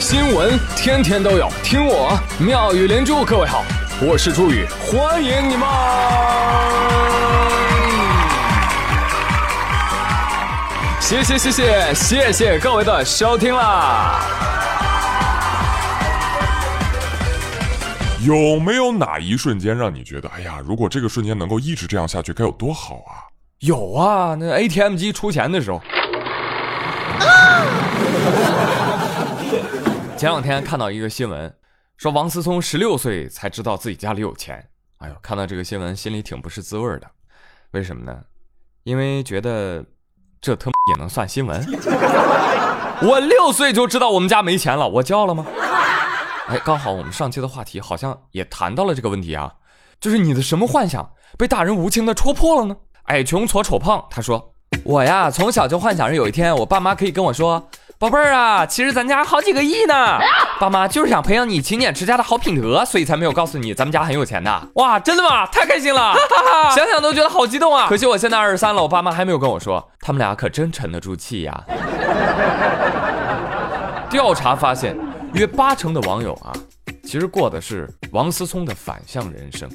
新闻天天都有，听我妙语连珠。各位好，我是朱宇，欢迎你们！谢谢谢谢谢谢各位的收听啦！有没有哪一瞬间让你觉得，哎呀，如果这个瞬间能够一直这样下去，该有多好啊？有啊，那 ATM 机出钱的时候。前两天看到一个新闻，说王思聪十六岁才知道自己家里有钱。哎呦，看到这个新闻心里挺不是滋味的。为什么呢？因为觉得这他妈也能算新闻？我六岁就知道我们家没钱了，我骄傲了吗？哎，刚好我们上期的话题好像也谈到了这个问题啊，就是你的什么幻想被大人无情的戳破了呢？矮穷矬丑胖，他说我呀从小就幻想着有一天我爸妈可以跟我说。宝贝儿啊，其实咱家好几个亿呢，爸妈就是想培养你勤俭持家的好品德，所以才没有告诉你咱们家很有钱的。哇，真的吗？太开心了，哈哈哈想想都觉得好激动啊！可惜我现在二十三了，我爸妈还没有跟我说，他们俩可真沉得住气呀。调查发现，约八成的网友啊，其实过的是王思聪的反向人生。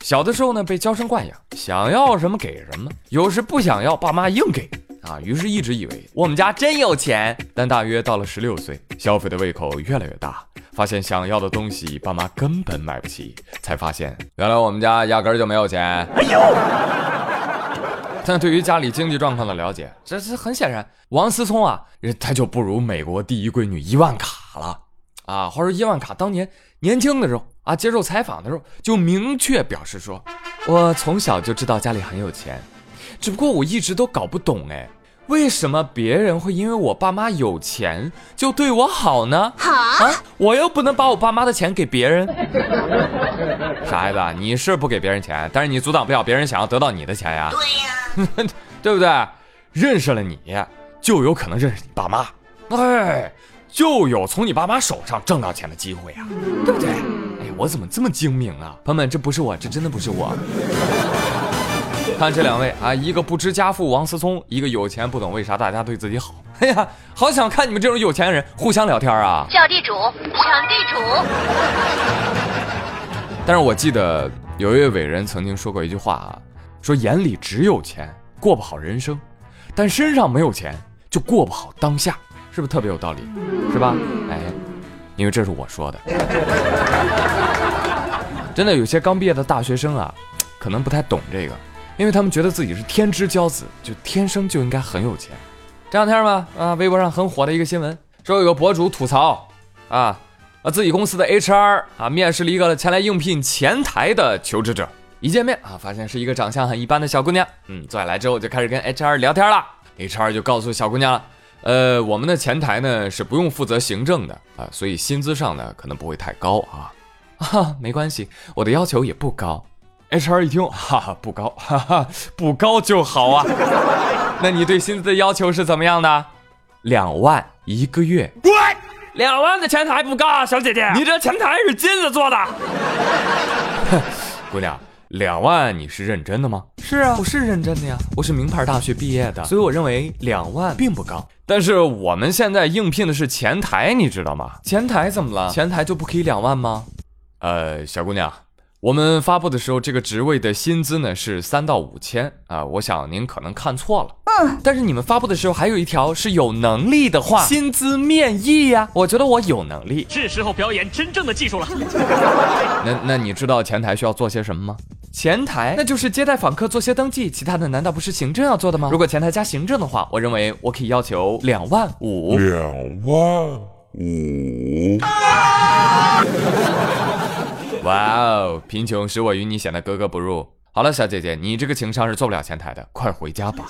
小的时候呢，被娇生惯养，想要什么给什么，有时不想要，爸妈硬给。啊，于是一直以为我们家真有钱，但大约到了十六岁，消费的胃口越来越大，发现想要的东西爸妈根本买不起，才发现原来我们家压根儿就没有钱。哎呦！但对于家里经济状况的了解，这这很显然，王思聪啊，他就不如美国第一闺女伊万卡了啊。话说伊万卡当年年轻的时候啊，接受采访的时候就明确表示说，我从小就知道家里很有钱，只不过我一直都搞不懂哎。为什么别人会因为我爸妈有钱就对我好呢？好啊，我又不能把我爸妈的钱给别人。傻孩子，你是不给别人钱，但是你阻挡不了别人想要得到你的钱呀。对呀，对不对？认识了你就有可能认识你爸妈，哎，就有从你爸妈手上挣到钱的机会呀，对不对？哎呀，我怎么这么精明啊？朋友们，这不是我，这真的不是我。看这两位啊，一个不知家父王思聪，一个有钱不懂为啥大家对自己好。哎呀，好想看你们这种有钱人互相聊天啊！叫地主，抢地主。但是我记得有一位伟人曾经说过一句话啊，说眼里只有钱过不好人生，但身上没有钱就过不好当下，是不是特别有道理？是吧？哎，因为这是我说的。真的有些刚毕业的大学生啊，可能不太懂这个。因为他们觉得自己是天之骄子，就天生就应该很有钱。这两天嘛，啊，微博上很火的一个新闻，说有个博主吐槽，啊，啊，自己公司的 HR 啊，面试了一个前来应聘前台的求职者，一见面啊，发现是一个长相很一般的小姑娘，嗯，坐下来之后就开始跟 HR 聊天了。HR 就告诉小姑娘了，呃，我们的前台呢是不用负责行政的啊，所以薪资上呢可能不会太高啊，啊，没关系，我的要求也不高。H R 一听，哈哈，不高，哈哈，不高就好啊。那你对薪资的要求是怎么样的？两万一个月。滚！两万的前台不高啊，小姐姐，你这前台是金子做的。姑娘，两万你是认真的吗？是啊，我是认真的呀，我是名牌大学毕业的，所以我认为两万并不高。但是我们现在应聘的是前台，你知道吗？前台怎么了？前台就不可以两万吗？呃，小姑娘。我们发布的时候，这个职位的薪资呢是三到五千啊，我想您可能看错了。嗯，但是你们发布的时候还有一条是有能力的话，薪资面议呀。我觉得我有能力，是时候表演真正的技术了。那那你知道前台需要做些什么吗？前台那就是接待访客、做些登记，其他的难道不是行政要做的吗？如果前台加行政的话，我认为我可以要求两万五。两万五。哇哦！贫穷使我与你显得格格不入。好了，小姐姐，你这个情商是做不了前台的，快回家吧。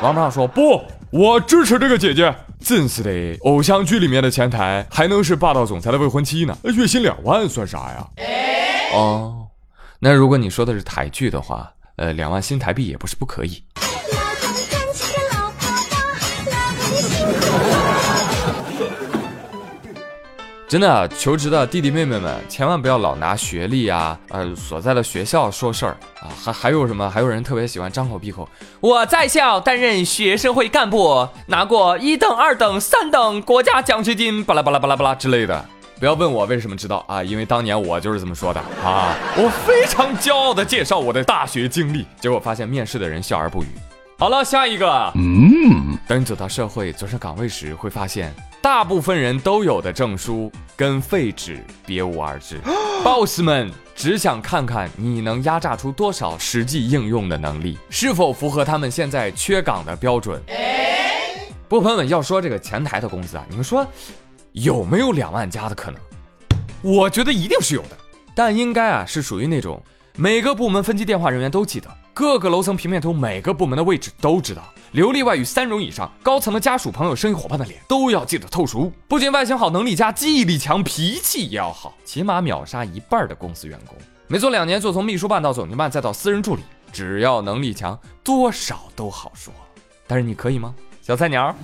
王胖说不，我支持这个姐姐。真是的，偶像剧里面的前台还能是霸道总裁的未婚妻呢？月薪两万算啥呀？哦，那如果你说的是台剧的话，呃，两万新台币也不是不可以。真的，求职的弟弟妹妹们，千万不要老拿学历啊，呃，所在的学校说事儿啊。还还有什么？还有人特别喜欢张口闭口，我在校担任学生会干部，拿过一等、二等、三等国家奖学金，巴拉巴拉巴拉巴拉之类的。不要问我为什么知道啊，因为当年我就是这么说的啊。我非常骄傲地介绍我的大学经历，结果发现面试的人笑而不语。好了，下一个。嗯，等你走到社会，走上岗位时，会发现。大部分人都有的证书跟废纸别无二致，boss 们只想看看你能压榨出多少实际应用的能力，是否符合他们现在缺岗的标准。不过朋友们要说这个前台的工资啊，你们说有没有两万加的可能？我觉得一定是有的，但应该啊是属于那种每个部门分机电话人员都记得，各个楼层平面图每个部门的位置都知道。流利外语三种以上，高层的家属、朋友、生意伙伴的脸都要记得透熟。不仅外形好，能力佳，记忆力强，脾气也要好，起码秒杀一半的公司员工。没做两年就从秘书办到总经办，再到私人助理，只要能力强，多少都好说。但是你可以吗，小菜鸟？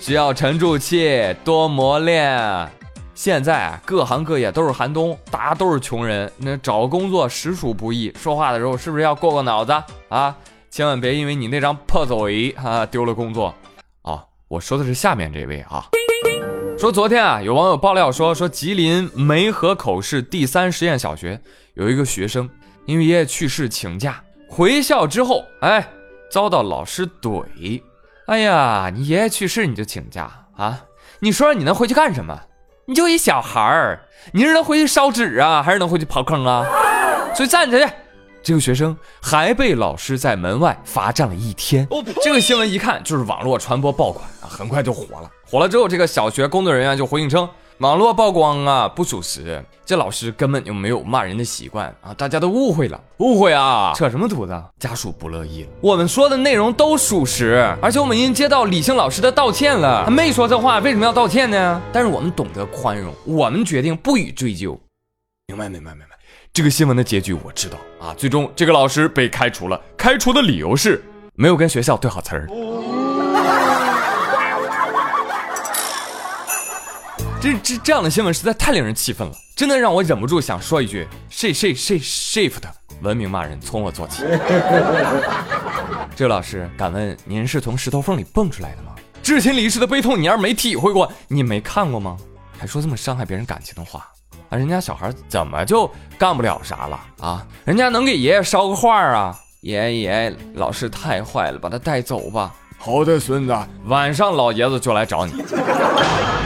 需要沉住气，多磨练。现在啊各行各业都是寒冬，大家都是穷人，那找工作实属不易。说话的时候是不是要过过脑子啊？千万别因为你那张破嘴啊丢了工作哦！我说的是下面这位啊，说昨天啊有网友爆料说说吉林梅河口市第三实验小学有一个学生因为爷爷去世请假回校之后，哎遭到老师怼。哎呀，你爷爷去世你就请假啊？你说你能回去干什么？你就一小孩儿，你是能回去烧纸啊，还是能回去刨坑啊？所以站起来，这个学生还被老师在门外罚站了一天。这个新闻一看就是网络传播爆款啊，很快就火了。火了之后，这个小学工作人员就回应称。网络曝光啊，不属实。这老师根本就没有骂人的习惯啊，大家都误会了，误会啊，扯什么犊子？家属不乐意了。我们说的内容都属实，而且我们已经接到李姓老师的道歉了，他没说这话，为什么要道歉呢？但是我们懂得宽容，我们决定不予追究。明白，明白，明白。这个新闻的结局我知道啊，最终这个老师被开除了，开除的理由是没有跟学校对好词儿。这这这样的新闻实在太令人气愤了，真的让我忍不住想说一句：“Sh sh sh shift，文明骂人从我做起。”这位老师，敢问您是从石头缝里蹦出来的吗？至亲离世的悲痛，你要是没体会过，你没看过吗？还说这么伤害别人感情的话啊？人家小孩怎么就干不了啥了啊？人家能给爷爷捎个话啊？爷爷，老师太坏了，把他带走吧。好的，孙子，晚上老爷子就来找你。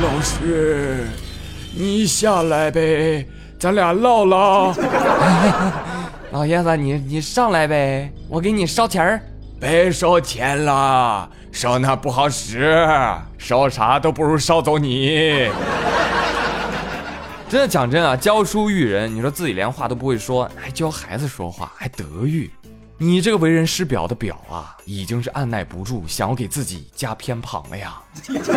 老师，你下来呗，咱俩唠唠。老爷子，你你上来呗，我给你烧钱儿。别烧钱了，烧那不好使，烧啥都不如烧走你。真的讲真啊，教书育人，你说自己连话都不会说，还教孩子说话，还德育。你这个为人师表的表啊，已经是按耐不住想要给自己加偏旁了呀。多年之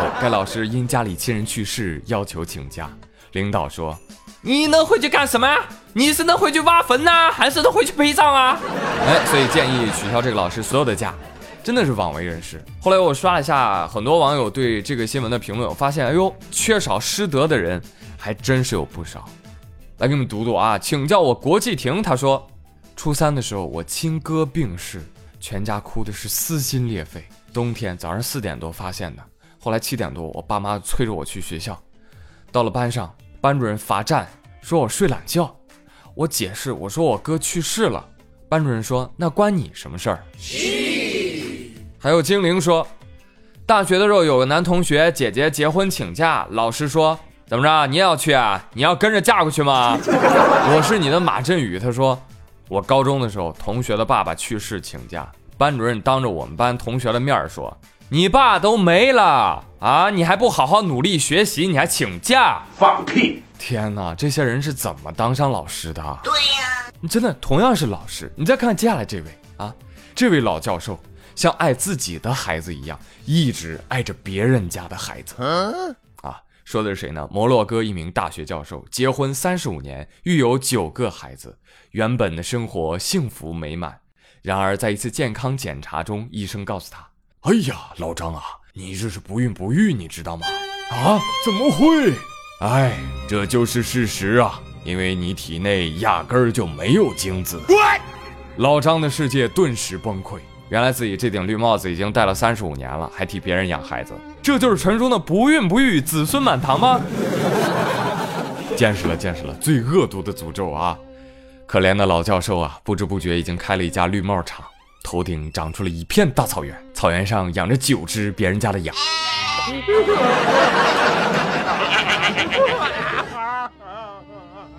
后，该老师因家里亲人去世要求请假，领导说：“你能回去干什么呀？你是能回去挖坟呐，还是能回去陪葬啊？”哎，所以建议取消这个老师所有的假，真的是枉为人师。后来我刷了一下很多网友对这个新闻的评论，我发现，哎呦，缺少师德的人还真是有不少。来给你们读读啊，请叫我国际亭，他说。初三的时候，我亲哥病逝，全家哭的是撕心裂肺。冬天早上四点多发现的，后来七点多，我爸妈催着我去学校。到了班上，班主任罚站，说我睡懒觉。我解释，我说我哥去世了。班主任说那关你什么事儿？还有精灵说，大学的时候有个男同学姐姐结婚请假，老师说怎么着，你也要去啊？你要跟着嫁过去吗？我是你的马振宇，他说。我高中的时候，同学的爸爸去世请假，班主任当着我们班同学的面说：“你爸都没了啊，你还不好好努力学习，你还请假？放屁！天哪，这些人是怎么当上老师的？对呀，你真的同样是老师，你再看接下来这位啊，这位老教授像爱自己的孩子一样，一直爱着别人家的孩子。啊，说的是谁呢？摩洛哥一名大学教授，结婚三十五年，育有九个孩子。原本的生活幸福美满，然而在一次健康检查中，医生告诉他：“哎呀，老张啊，你这是不孕不育，你知道吗？啊？怎么会？哎，这就是事实啊，因为你体内压根儿就没有精子。老张的世界顿时崩溃，原来自己这顶绿帽子已经戴了三十五年了，还替别人养孩子，这就是传说中的不孕不育，子孙满堂吗？见识了，见识了，最恶毒的诅咒啊！可怜的老教授啊，不知不觉已经开了一家绿帽厂，头顶长出了一片大草原，草原上养着九只别人家的羊。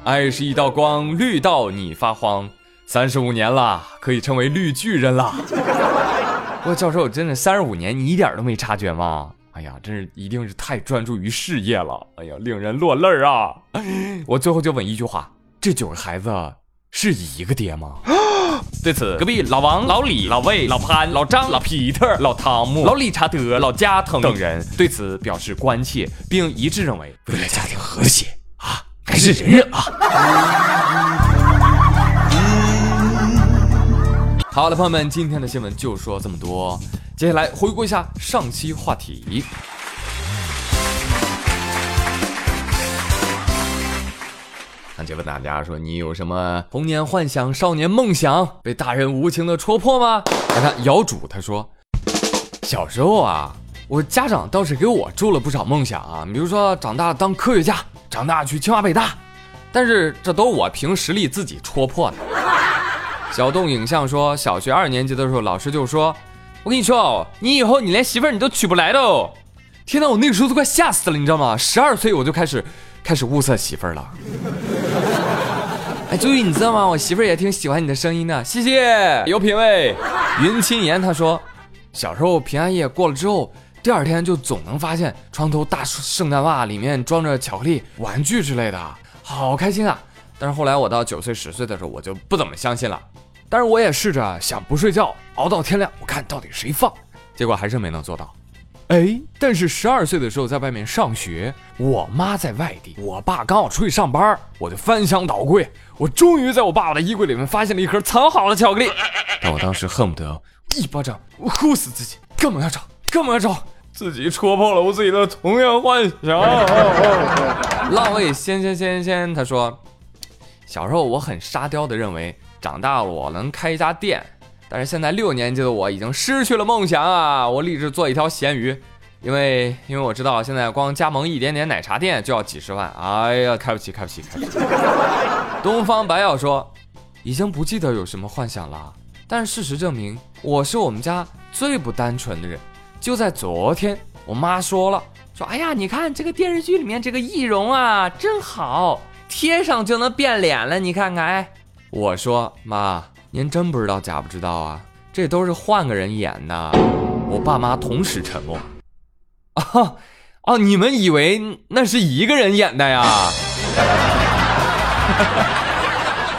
爱是一道光，绿到你发慌。三十五年了，可以称为绿巨人了。不过教授，真的三十五年，你一点都没察觉吗？哎呀，真是一定是太专注于事业了。哎呀，令人落泪儿啊！我最后就问一句话：这九个孩子是一个爹吗？对此，隔壁老王、老李、老魏、老潘、老张、老皮特、老汤姆、老理查德、老加藤等人对此表示关切，并一致认为，为了家庭和谐啊，还是忍忍啊。好了，朋友们，今天的新闻就说这么多。接下来回顾一下上期话题。上期问大家说，你有什么童年幻想、少年梦想被大人无情的戳破吗？来看姚主，他说，小时候啊，我家长倒是给我注了不少梦想啊，比如说长大当科学家，长大去清华北大，但是这都我凭实力自己戳破的。小动影像说，小学二年级的时候，老师就说：“我跟你说哦，你以后你连媳妇儿你都娶不来的哦。”天哪，我那个时候都快吓死了，你知道吗？十二岁我就开始开始物色媳妇儿了。哎，周宇，你知道吗？我媳妇儿也挺喜欢你的声音的，谢谢，有品位。云清言他说，小时候平安夜过了之后，第二天就总能发现床头大圣诞袜里面装着巧克力、玩具之类的，好开心啊！但是后来我到九岁、十岁的时候，我就不怎么相信了。但是我也试着想不睡觉，熬到天亮，我看到底谁放，结果还是没能做到。哎，但是十二岁的时候在外面上学，我妈在外地，我爸刚好出去上班，我就翻箱倒柜，我终于在我爸爸的衣柜里面发现了一盒藏好的巧克力。但我当时恨不得一巴掌呼死自己，干嘛要找？干嘛要找？自己戳破了我自己的童年幻想。浪味仙仙仙仙，他说，小时候我很沙雕的认为。长大了，我能开一家店，但是现在六年级的我已经失去了梦想啊！我立志做一条咸鱼，因为因为我知道现在光加盟一点点奶茶店就要几十万，哎呀，开不起，开不起，开不起！东方白药说，已经不记得有什么幻想了，但是事实证明，我是我们家最不单纯的人。就在昨天，我妈说了，说，哎呀，你看这个电视剧里面这个易容啊，真好，贴上就能变脸了，你看看，哎。我说妈，您真不知道假不知道啊？这都是换个人演的。我爸妈同时沉默。啊啊！你们以为那是一个人演的呀？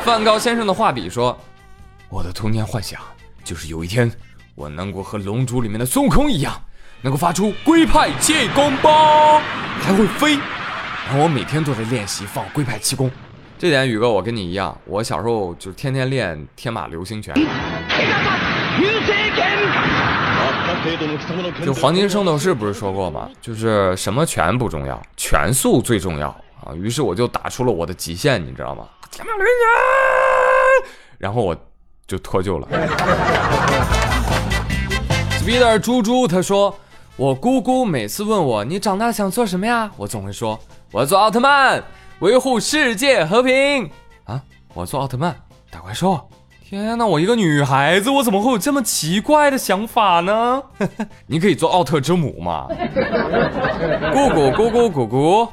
梵高先生的画笔说：“我的童年幻想就是有一天我能够和《龙珠》里面的孙悟空一样，能够发出龟派气功包，还会飞。然后我每天都在练习放龟派气功。”这点宇哥，我跟你一样，我小时候就天天练天马流星拳。就黄金圣斗士不是说过吗？就是什么拳不重要，拳速最重要啊！于是我就打出了我的极限，你知道吗？天马流星拳，然后我就脱臼了。Speeder 猪猪他说，我姑姑每次问我你长大想做什么呀，我总会说我要做奥特曼。维护世界和平啊！我做奥特曼打怪兽。天哪，我一个女孩子，我怎么会有这么奇怪的想法呢？你可以做奥特之母吗？姑姑姑姑姑姑。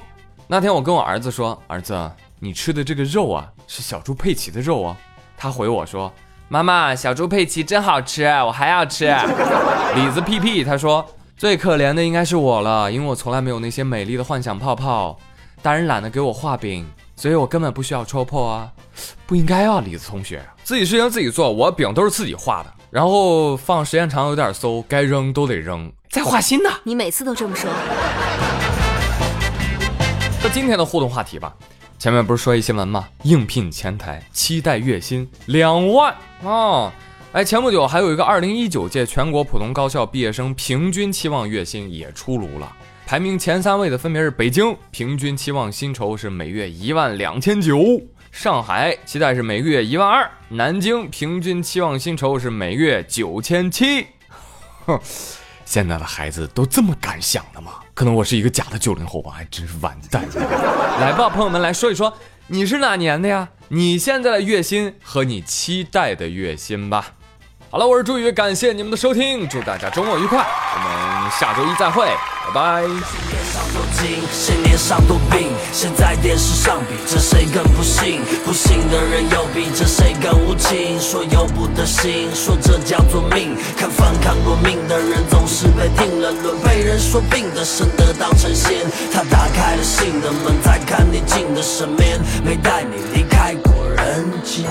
那天我跟我儿子说：“儿子，你吃的这个肉啊，是小猪佩奇的肉哦。”他回我说：“妈妈，小猪佩奇真好吃，我还要吃。”李子屁屁他说：“最可怜的应该是我了，因为我从来没有那些美丽的幻想泡泡。”大人懒得给我画饼，所以我根本不需要戳破啊！不应该啊，李子同学，自己事情自己做，我饼都是自己画的，然后放时间长有点馊，该扔都得扔，再画新的。你每次都这么说。那今天的互动话题吧，前面不是说一新闻吗？应聘前台，期待月薪两万哦。哎，前不久还有一个二零一九届全国普通高校毕业生平均期望月薪也出炉了，排名前三位的分别是北京，平均期望薪酬是每月一万两千九；上海期待是每个月一万二；南京平均期望薪酬是每月九千七。哼，现在的孩子都这么敢想的吗？可能我是一个假的九零后吧，还真是完蛋。来吧，朋友们来说一说，你是哪年的呀？你现在的月薪和你期待的月薪吧。好了，我是朱宇，感谢你们的收听，祝大家周末愉快，我们下周一再会，拜拜。谁年少多病？谁在电视上比着谁更不幸？不幸的人又比着谁更无情？说由不得心，说这叫做命。看反抗过命的人总是被定了论，被人说病的生的当成仙。他打开了心的门，再看你进的身边，没带你离开过人间。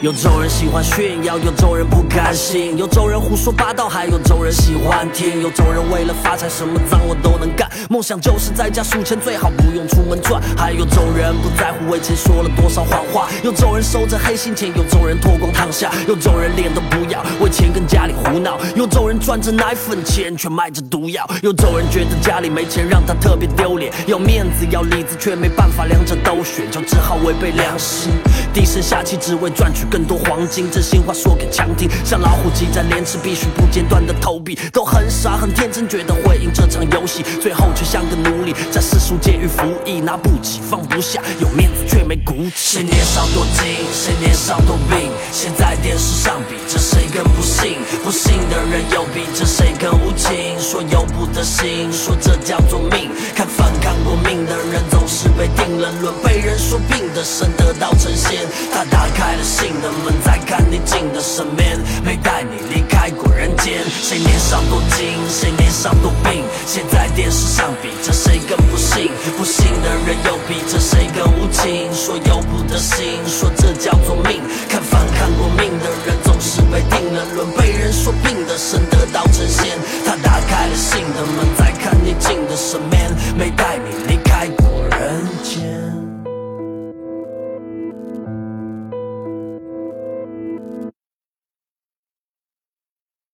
有种人喜欢炫耀，有种人不甘心，有种人胡说八道，还有种人喜欢听。有种人为了发财，什么脏活都能干，梦想就是在家数钱，最好不用出门赚。还有种人不在乎为钱说了多少谎话，有种人收着黑心钱，有种人脱光躺下，有种人脸都不要，为钱跟家里胡闹。有种人赚着奶粉钱，却卖着毒药。有种人觉得家里没钱让他特别丢脸，要面子要里子，却没办法两者都选，就只好违背良心，低声下气只为赚取。更多黄金，真心话说给枪听。像老虎机在连吃，必须不间断的投币，都很傻很天真，觉得会赢这场游戏，最后却像个奴隶，在世俗监狱服役，拿不起放不下，有面子却没骨气。谁年少多金，谁年少多病，现在电视上比着谁更不幸？不幸的人又比着谁更无情？说由不得心，说这叫做命。看反抗过命的人，总是被定了论，被人说病的生得道成仙。他打开了信。的门，再看你进的身边，没带你离开过人间。谁年少多金，谁年少多病，现在电视上比着谁更不幸，不幸的人又比着谁更无情。说由不得心，说这叫做命。看反抗过命的人，总是被定了论，被人说病的神得到成仙。他打开了信的门，再看你进的身边，没带你。